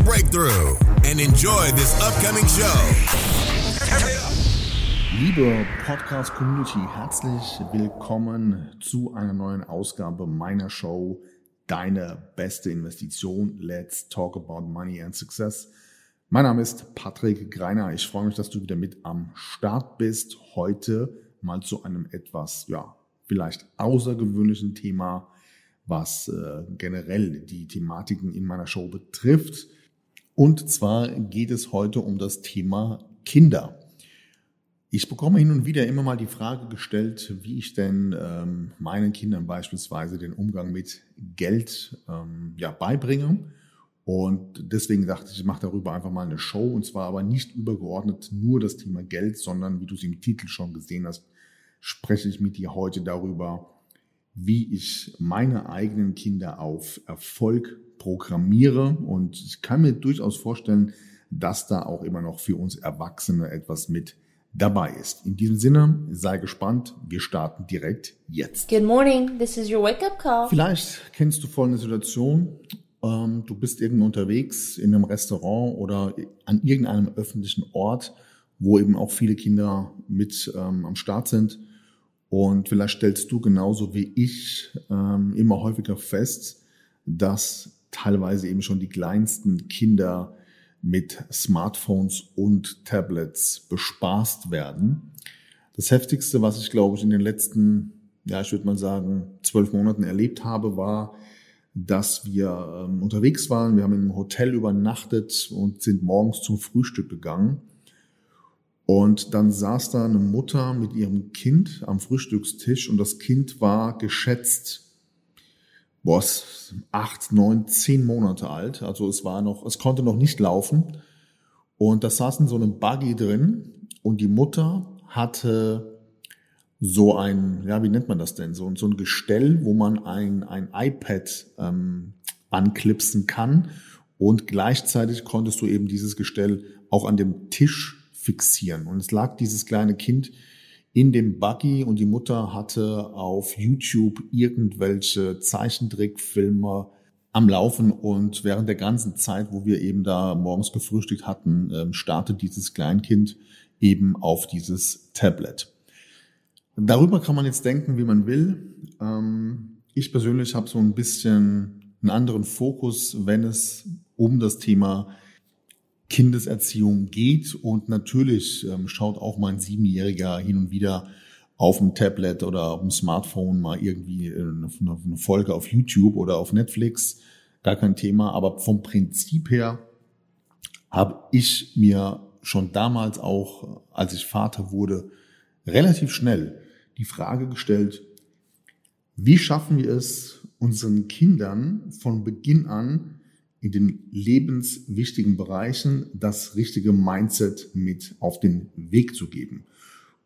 breakthrough and enjoy this upcoming show. Liebe Podcast-Community, herzlich willkommen zu einer neuen Ausgabe meiner Show Deine beste Investition. Let's talk about money and success. Mein Name ist Patrick Greiner. Ich freue mich, dass du wieder mit am Start bist. Heute mal zu einem etwas, ja, vielleicht außergewöhnlichen Thema, was äh, generell die Thematiken in meiner Show betrifft. Und zwar geht es heute um das Thema Kinder. Ich bekomme hin und wieder immer mal die Frage gestellt, wie ich denn ähm, meinen Kindern beispielsweise den Umgang mit Geld ähm, ja, beibringe. Und deswegen dachte ich, ich mache darüber einfach mal eine Show. Und zwar aber nicht übergeordnet nur das Thema Geld, sondern wie du es im Titel schon gesehen hast, spreche ich mit dir heute darüber, wie ich meine eigenen Kinder auf Erfolg programmiere. Und ich kann mir durchaus vorstellen, dass da auch immer noch für uns Erwachsene etwas mit dabei ist. In diesem Sinne, sei gespannt. Wir starten direkt jetzt. Good morning. This is your wake-up call. Vielleicht kennst du folgende Situation. Ähm, du bist irgendwo unterwegs in einem Restaurant oder an irgendeinem öffentlichen Ort, wo eben auch viele Kinder mit ähm, am Start sind. Und vielleicht stellst du genauso wie ich ähm, immer häufiger fest, dass teilweise eben schon die kleinsten Kinder mit Smartphones und Tablets bespaßt werden. Das heftigste, was ich glaube ich in den letzten, ja, ich würde mal sagen, zwölf Monaten erlebt habe, war, dass wir ähm, unterwegs waren. Wir haben in einem Hotel übernachtet und sind morgens zum Frühstück gegangen. Und dann saß da eine Mutter mit ihrem Kind am Frühstückstisch und das Kind war geschätzt boah, acht, neun, zehn Monate alt. Also es war noch, es konnte noch nicht laufen. Und das saß in so einem Buggy drin und die Mutter hatte so ein, ja, wie nennt man das denn? So, so ein Gestell, wo man ein, ein iPad ähm, anklipsen kann. Und gleichzeitig konntest du eben dieses Gestell auch an dem Tisch fixieren. Und es lag dieses kleine Kind in dem Buggy und die Mutter hatte auf YouTube irgendwelche Zeichentrickfilme am Laufen und während der ganzen Zeit, wo wir eben da morgens gefrühstückt hatten, ähm, startet dieses Kleinkind eben auf dieses Tablet. Darüber kann man jetzt denken, wie man will. Ähm, ich persönlich habe so ein bisschen einen anderen Fokus, wenn es um das Thema Kindeserziehung geht. Und natürlich ähm, schaut auch mein Siebenjähriger hin und wieder auf dem Tablet oder auf dem Smartphone mal irgendwie äh, eine, eine Folge auf YouTube oder auf Netflix. Gar kein Thema. Aber vom Prinzip her habe ich mir schon damals auch, als ich Vater wurde, relativ schnell die Frage gestellt, wie schaffen wir es, unseren Kindern von Beginn an in den lebenswichtigen Bereichen das richtige Mindset mit auf den Weg zu geben.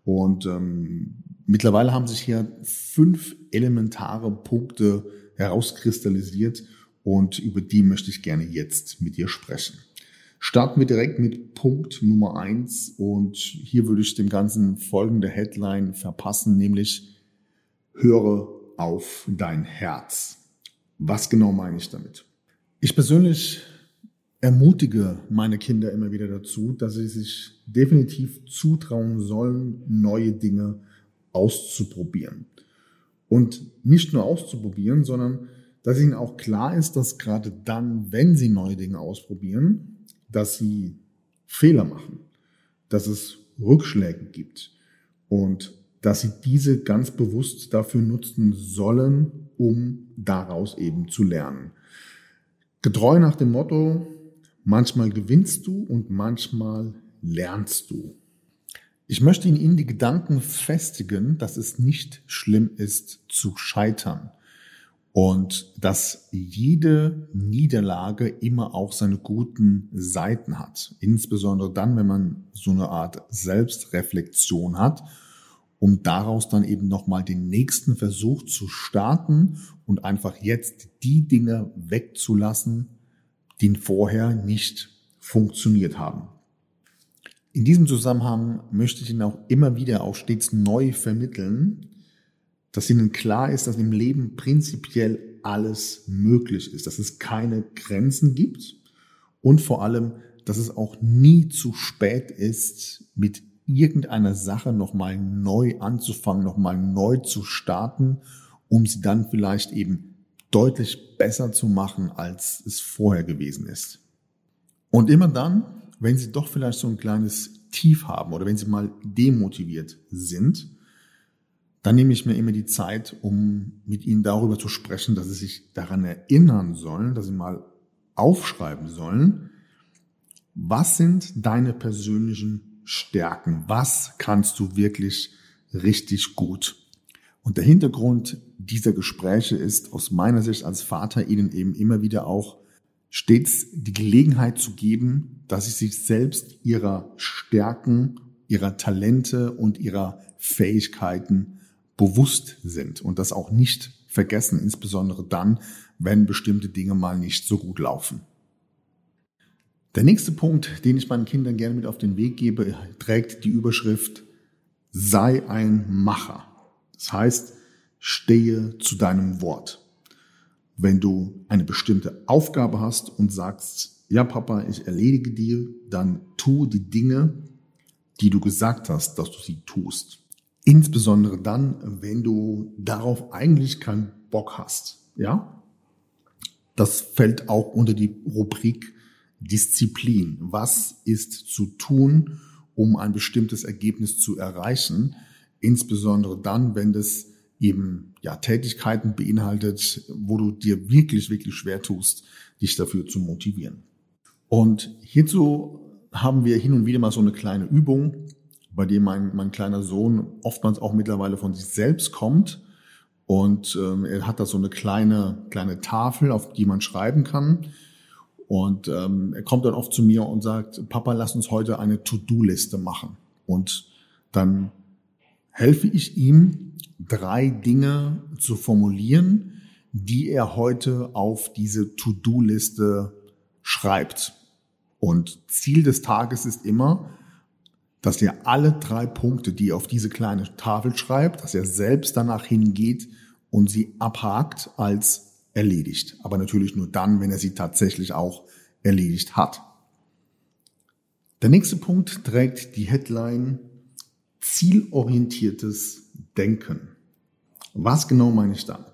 Und ähm, mittlerweile haben sich hier fünf elementare Punkte herauskristallisiert und über die möchte ich gerne jetzt mit dir sprechen. Starten wir direkt mit Punkt Nummer eins und hier würde ich dem Ganzen folgende Headline verpassen, nämlich höre auf dein Herz. Was genau meine ich damit? Ich persönlich ermutige meine Kinder immer wieder dazu, dass sie sich definitiv zutrauen sollen, neue Dinge auszuprobieren. Und nicht nur auszuprobieren, sondern dass ihnen auch klar ist, dass gerade dann, wenn sie neue Dinge ausprobieren, dass sie Fehler machen, dass es Rückschläge gibt und dass sie diese ganz bewusst dafür nutzen sollen, um daraus eben zu lernen. Getreu nach dem Motto, manchmal gewinnst du und manchmal lernst du. Ich möchte in Ihnen die Gedanken festigen, dass es nicht schlimm ist zu scheitern. Und dass jede Niederlage immer auch seine guten Seiten hat. Insbesondere dann, wenn man so eine Art Selbstreflexion hat, um daraus dann eben nochmal den nächsten Versuch zu starten und einfach jetzt die Dinge wegzulassen, die vorher nicht funktioniert haben. In diesem Zusammenhang möchte ich Ihnen auch immer wieder auch stets neu vermitteln, dass Ihnen klar ist, dass im Leben prinzipiell alles möglich ist, dass es keine Grenzen gibt und vor allem, dass es auch nie zu spät ist, mit irgendeiner Sache nochmal neu anzufangen, nochmal neu zu starten, um sie dann vielleicht eben deutlich besser zu machen, als es vorher gewesen ist. Und immer dann, wenn Sie doch vielleicht so ein kleines Tief haben oder wenn Sie mal demotiviert sind, dann nehme ich mir immer die Zeit, um mit ihnen darüber zu sprechen, dass sie sich daran erinnern sollen, dass sie mal aufschreiben sollen, was sind deine persönlichen Stärken? Was kannst du wirklich richtig gut? Und der Hintergrund dieser Gespräche ist aus meiner Sicht als Vater ihnen eben immer wieder auch stets die Gelegenheit zu geben, dass sie sich selbst ihrer Stärken, ihrer Talente und ihrer Fähigkeiten bewusst sind und das auch nicht vergessen, insbesondere dann, wenn bestimmte Dinge mal nicht so gut laufen. Der nächste Punkt, den ich meinen Kindern gerne mit auf den Weg gebe, trägt die Überschrift Sei ein Macher. Das heißt, stehe zu deinem Wort. Wenn du eine bestimmte Aufgabe hast und sagst, ja Papa, ich erledige dir, dann tu die Dinge, die du gesagt hast, dass du sie tust. Insbesondere dann, wenn du darauf eigentlich keinen Bock hast. Ja? Das fällt auch unter die Rubrik Disziplin. Was ist zu tun, um ein bestimmtes Ergebnis zu erreichen? Insbesondere dann, wenn das eben ja Tätigkeiten beinhaltet, wo du dir wirklich, wirklich schwer tust, dich dafür zu motivieren. Und hierzu haben wir hin und wieder mal so eine kleine Übung, bei dem mein, mein kleiner Sohn oftmals auch mittlerweile von sich selbst kommt. Und ähm, er hat da so eine kleine, kleine Tafel, auf die man schreiben kann. Und ähm, er kommt dann oft zu mir und sagt, Papa, lass uns heute eine To-Do-Liste machen. Und dann helfe ich ihm, drei Dinge zu formulieren, die er heute auf diese To-Do-Liste schreibt. Und Ziel des Tages ist immer, dass er alle drei Punkte, die er auf diese kleine Tafel schreibt, dass er selbst danach hingeht und sie abhakt als erledigt. Aber natürlich nur dann, wenn er sie tatsächlich auch erledigt hat. Der nächste Punkt trägt die Headline zielorientiertes Denken. Was genau meine ich da?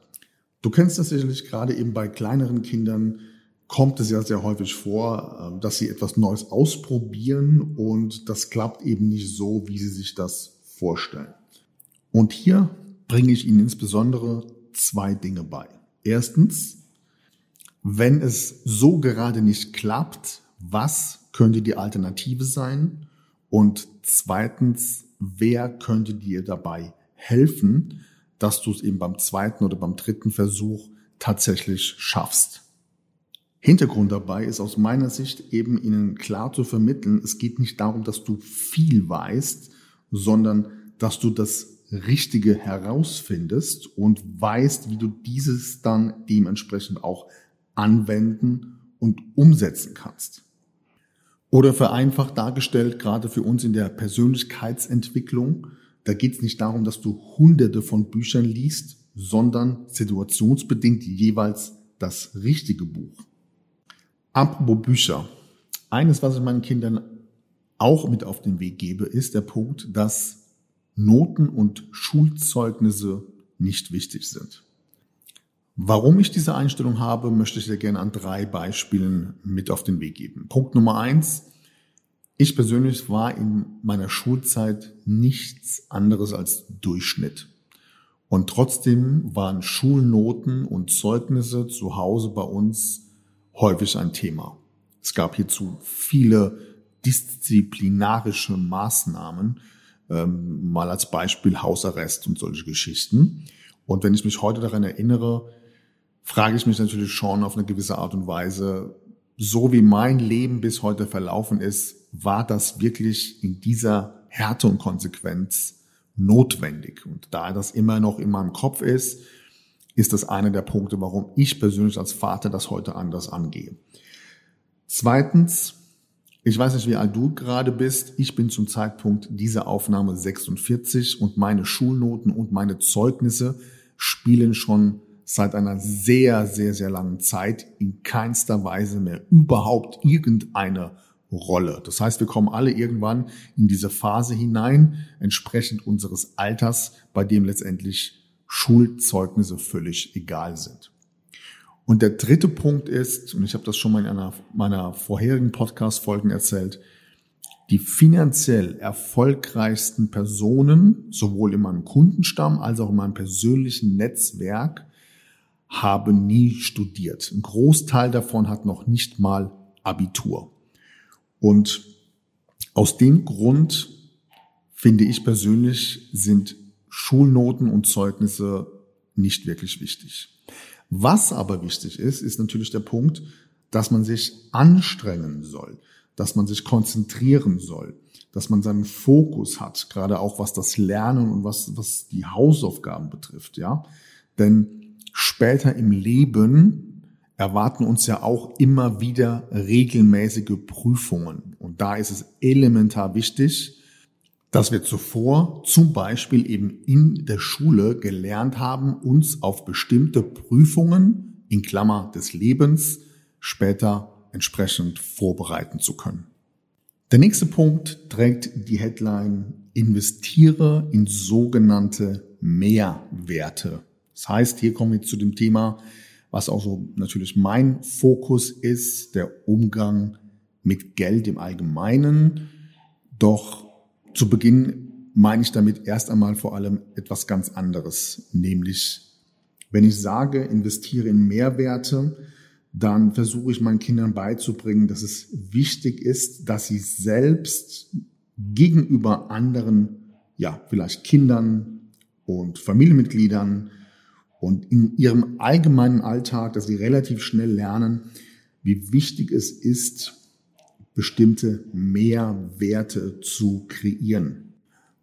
Du kennst das sicherlich gerade eben bei kleineren Kindern, kommt es ja sehr häufig vor, ähm, dass sie etwas Neues ausprobieren und das klappt eben nicht so, wie sie sich das vorstellen. Und hier bringe ich Ihnen insbesondere zwei Dinge bei. Erstens, wenn es so gerade nicht klappt, was könnte die Alternative sein? Und zweitens, wer könnte dir dabei helfen, dass du es eben beim zweiten oder beim dritten Versuch tatsächlich schaffst? Hintergrund dabei ist aus meiner Sicht eben Ihnen klar zu vermitteln, es geht nicht darum, dass du viel weißt, sondern dass du das Richtige herausfindest und weißt, wie du dieses dann dementsprechend auch anwenden und umsetzen kannst. Oder vereinfacht dargestellt, gerade für uns in der Persönlichkeitsentwicklung, da geht es nicht darum, dass du hunderte von Büchern liest, sondern situationsbedingt jeweils das richtige Buch. Apropos Bücher. Eines, was ich meinen Kindern auch mit auf den Weg gebe, ist der Punkt, dass Noten und Schulzeugnisse nicht wichtig sind. Warum ich diese Einstellung habe, möchte ich dir gerne an drei Beispielen mit auf den Weg geben. Punkt Nummer eins. Ich persönlich war in meiner Schulzeit nichts anderes als Durchschnitt. Und trotzdem waren Schulnoten und Zeugnisse zu Hause bei uns häufig ein Thema. Es gab hierzu viele disziplinarische Maßnahmen, ähm, mal als Beispiel Hausarrest und solche Geschichten. Und wenn ich mich heute daran erinnere, frage ich mich natürlich schon auf eine gewisse Art und Weise, so wie mein Leben bis heute verlaufen ist, war das wirklich in dieser Härte und Konsequenz notwendig? Und da das immer noch in meinem Kopf ist, ist das einer der Punkte, warum ich persönlich als Vater das heute anders angehe. Zweitens, ich weiß nicht, wie alt du gerade bist. Ich bin zum Zeitpunkt dieser Aufnahme 46 und meine Schulnoten und meine Zeugnisse spielen schon seit einer sehr, sehr, sehr langen Zeit in keinster Weise mehr überhaupt irgendeine Rolle. Das heißt, wir kommen alle irgendwann in diese Phase hinein, entsprechend unseres Alters, bei dem letztendlich Schulzeugnisse völlig egal sind. Und der dritte Punkt ist, und ich habe das schon mal in einer meiner vorherigen Podcast-Folgen erzählt, die finanziell erfolgreichsten Personen, sowohl in meinem Kundenstamm als auch in meinem persönlichen Netzwerk, haben nie studiert. Ein Großteil davon hat noch nicht mal Abitur. Und aus dem Grund finde ich persönlich sind Schulnoten und Zeugnisse nicht wirklich wichtig. Was aber wichtig ist, ist natürlich der Punkt, dass man sich anstrengen soll, dass man sich konzentrieren soll, dass man seinen Fokus hat, gerade auch was das Lernen und was, was die Hausaufgaben betrifft, ja. Denn später im Leben erwarten uns ja auch immer wieder regelmäßige Prüfungen. Und da ist es elementar wichtig, dass wir zuvor zum Beispiel eben in der Schule gelernt haben, uns auf bestimmte Prüfungen in Klammer des Lebens später entsprechend vorbereiten zu können. Der nächste Punkt trägt die Headline Investiere in sogenannte Mehrwerte. Das heißt, hier kommen wir zu dem Thema, was auch so natürlich mein Fokus ist, der Umgang mit Geld im Allgemeinen. Doch zu Beginn meine ich damit erst einmal vor allem etwas ganz anderes, nämlich wenn ich sage, investiere in Mehrwerte, dann versuche ich meinen Kindern beizubringen, dass es wichtig ist, dass sie selbst gegenüber anderen, ja, vielleicht Kindern und Familienmitgliedern und in ihrem allgemeinen Alltag, dass sie relativ schnell lernen, wie wichtig es ist, bestimmte Mehrwerte zu kreieren.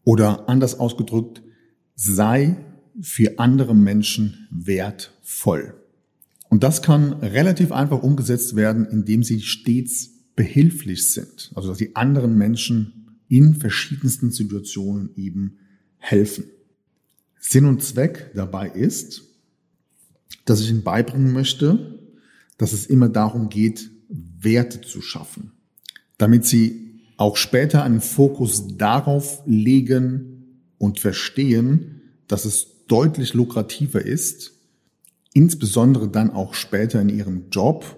Oder anders ausgedrückt, sei für andere Menschen wertvoll. Und das kann relativ einfach umgesetzt werden, indem sie stets behilflich sind. Also dass die anderen Menschen in verschiedensten Situationen eben helfen. Sinn und Zweck dabei ist, dass ich ihnen beibringen möchte, dass es immer darum geht, Werte zu schaffen damit sie auch später einen Fokus darauf legen und verstehen, dass es deutlich lukrativer ist, insbesondere dann auch später in ihrem Job,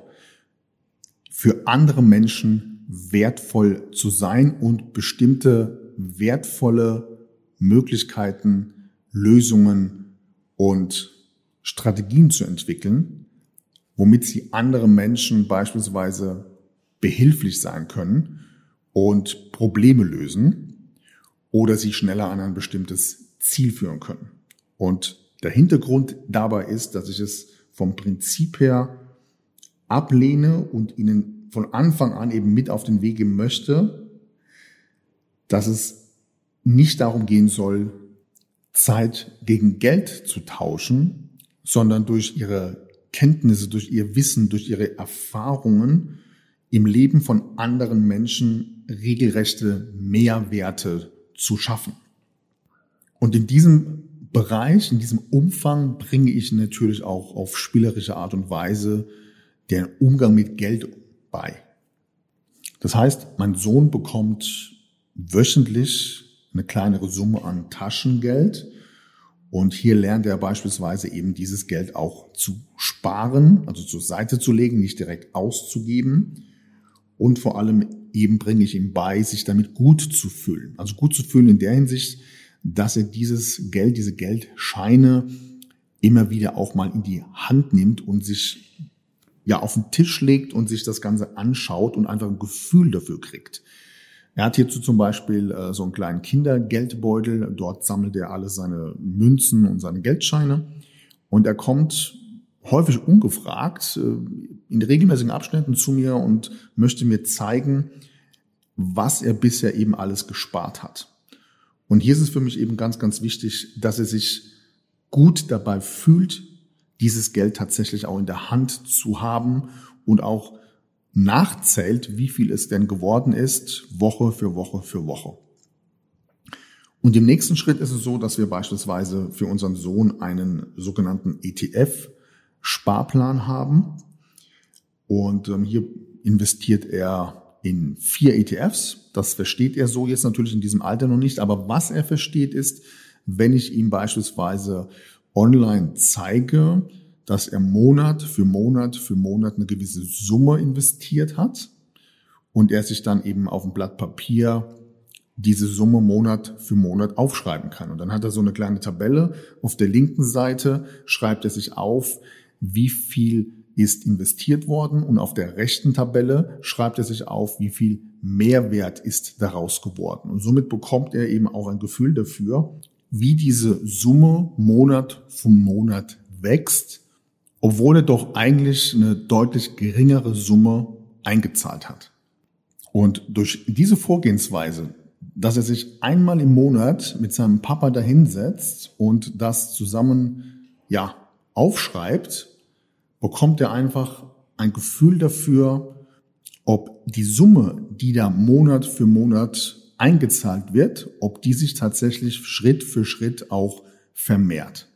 für andere Menschen wertvoll zu sein und bestimmte wertvolle Möglichkeiten, Lösungen und Strategien zu entwickeln, womit sie andere Menschen beispielsweise behilflich sein können und Probleme lösen oder sie schneller an ein bestimmtes Ziel führen können. Und der Hintergrund dabei ist, dass ich es vom Prinzip her ablehne und ihnen von Anfang an eben mit auf den Weg geben möchte, dass es nicht darum gehen soll, Zeit gegen Geld zu tauschen, sondern durch ihre Kenntnisse, durch ihr Wissen, durch ihre Erfahrungen im Leben von anderen Menschen regelrechte Mehrwerte zu schaffen. Und in diesem Bereich, in diesem Umfang bringe ich natürlich auch auf spielerische Art und Weise den Umgang mit Geld bei. Das heißt, mein Sohn bekommt wöchentlich eine kleinere Summe an Taschengeld und hier lernt er beispielsweise eben dieses Geld auch zu sparen, also zur Seite zu legen, nicht direkt auszugeben und vor allem eben bringe ich ihm bei, sich damit gut zu fühlen. Also gut zu fühlen in der Hinsicht, dass er dieses Geld, diese Geldscheine immer wieder auch mal in die Hand nimmt und sich ja auf den Tisch legt und sich das Ganze anschaut und einfach ein Gefühl dafür kriegt. Er hat hierzu zum Beispiel äh, so einen kleinen Kindergeldbeutel. Dort sammelt er alle seine Münzen und seine Geldscheine. Und er kommt häufig ungefragt äh, in regelmäßigen Abständen zu mir und möchte mir zeigen, was er bisher eben alles gespart hat. Und hier ist es für mich eben ganz, ganz wichtig, dass er sich gut dabei fühlt, dieses Geld tatsächlich auch in der Hand zu haben und auch nachzählt, wie viel es denn geworden ist, Woche für Woche für Woche. Und im nächsten Schritt ist es so, dass wir beispielsweise für unseren Sohn einen sogenannten ETF-Sparplan haben. Und ähm, hier investiert er in vier ETFs. Das versteht er so jetzt natürlich in diesem Alter noch nicht. Aber was er versteht ist, wenn ich ihm beispielsweise online zeige, dass er Monat für Monat für Monat eine gewisse Summe investiert hat und er sich dann eben auf dem Blatt Papier diese Summe Monat für Monat aufschreiben kann. Und dann hat er so eine kleine Tabelle. Auf der linken Seite schreibt er sich auf, wie viel ist investiert worden und auf der rechten Tabelle schreibt er sich auf, wie viel Mehrwert ist daraus geworden. Und somit bekommt er eben auch ein Gefühl dafür, wie diese Summe Monat für Monat wächst, obwohl er doch eigentlich eine deutlich geringere Summe eingezahlt hat. Und durch diese Vorgehensweise dass er sich einmal im Monat mit seinem Papa dahinsetzt und das zusammen, ja, aufschreibt, bekommt er einfach ein Gefühl dafür, ob die Summe, die da Monat für Monat eingezahlt wird, ob die sich tatsächlich Schritt für Schritt auch vermehrt.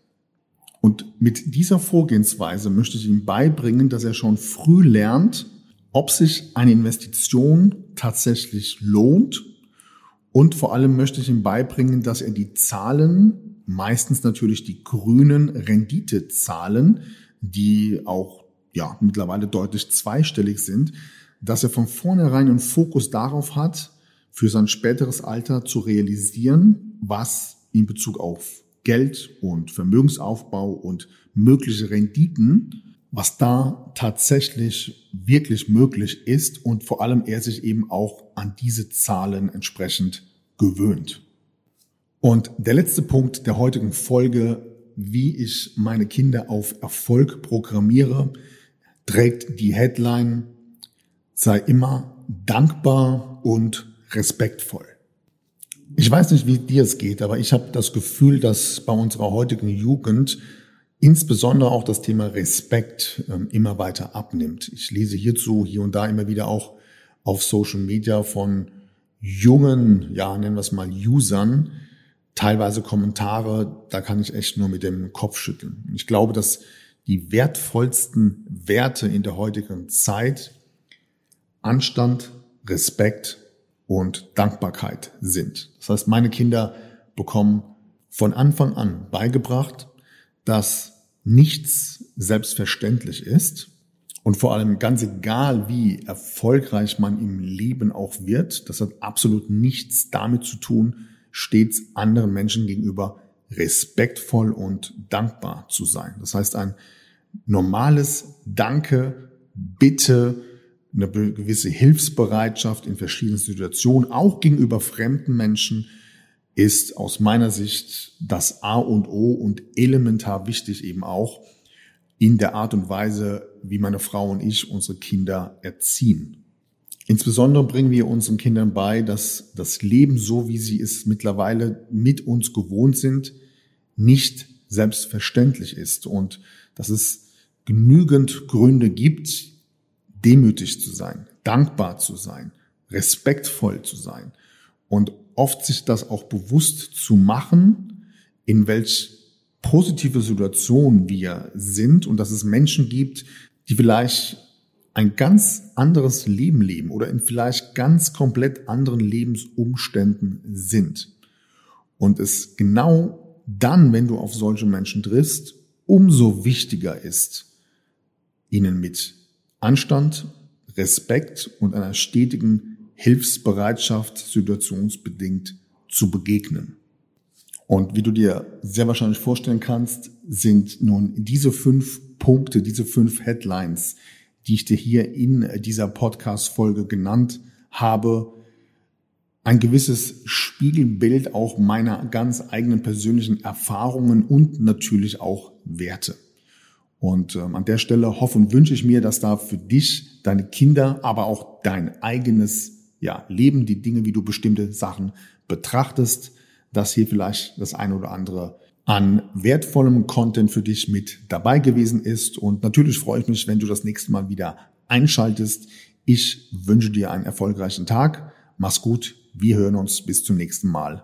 Und mit dieser Vorgehensweise möchte ich ihm beibringen, dass er schon früh lernt, ob sich eine Investition tatsächlich lohnt und vor allem möchte ich ihm beibringen, dass er die Zahlen, meistens natürlich die grünen Renditezahlen, die auch ja mittlerweile deutlich zweistellig sind, dass er von vornherein einen Fokus darauf hat, für sein späteres Alter zu realisieren, was in Bezug auf Geld und Vermögensaufbau und mögliche Renditen, was da tatsächlich wirklich möglich ist und vor allem er sich eben auch an diese Zahlen entsprechend gewöhnt. Und der letzte Punkt der heutigen Folge, wie ich meine Kinder auf Erfolg programmiere, trägt die Headline, sei immer dankbar und respektvoll. Ich weiß nicht, wie dir es geht, aber ich habe das Gefühl, dass bei unserer heutigen Jugend insbesondere auch das Thema Respekt ähm, immer weiter abnimmt. Ich lese hierzu hier und da immer wieder auch auf Social Media von jungen, ja, nennen wir es mal Usern, teilweise Kommentare, da kann ich echt nur mit dem Kopf schütteln. Ich glaube, dass die wertvollsten Werte in der heutigen Zeit Anstand, Respekt und Dankbarkeit sind. Das heißt, meine Kinder bekommen von Anfang an beigebracht, dass nichts selbstverständlich ist und vor allem ganz egal, wie erfolgreich man im Leben auch wird, das hat absolut nichts damit zu tun, stets anderen Menschen gegenüber respektvoll und dankbar zu sein. Das heißt, ein normales Danke, Bitte, eine gewisse Hilfsbereitschaft in verschiedenen Situationen, auch gegenüber fremden Menschen, ist aus meiner Sicht das A und O und elementar wichtig eben auch in der Art und Weise, wie meine Frau und ich unsere Kinder erziehen. Insbesondere bringen wir unseren Kindern bei, dass das Leben so, wie sie es mittlerweile mit uns gewohnt sind, nicht selbstverständlich ist und dass es genügend Gründe gibt, demütig zu sein, dankbar zu sein, respektvoll zu sein und oft sich das auch bewusst zu machen, in welch positive Situation wir sind und dass es Menschen gibt, die vielleicht ein ganz anderes Leben leben oder in vielleicht ganz komplett anderen Lebensumständen sind. Und es genau dann, wenn du auf solche Menschen triffst, umso wichtiger ist, ihnen mit Anstand, Respekt und einer stetigen Hilfsbereitschaft situationsbedingt zu begegnen. Und wie du dir sehr wahrscheinlich vorstellen kannst, sind nun diese fünf Punkte, diese fünf Headlines, die ich dir hier in dieser Podcast-Folge genannt habe, ein gewisses Spiegelbild auch meiner ganz eigenen persönlichen Erfahrungen und natürlich auch Werte. Und ähm, an der Stelle hoffe und wünsche ich mir, dass da für dich, deine Kinder, aber auch dein eigenes ja, Leben, die Dinge, wie du bestimmte Sachen betrachtest, dass hier vielleicht das eine oder andere an wertvollem Content für dich mit dabei gewesen ist. Und natürlich freue ich mich, wenn du das nächste Mal wieder einschaltest. Ich wünsche dir einen erfolgreichen Tag. Mach's gut. Wir hören uns bis zum nächsten Mal.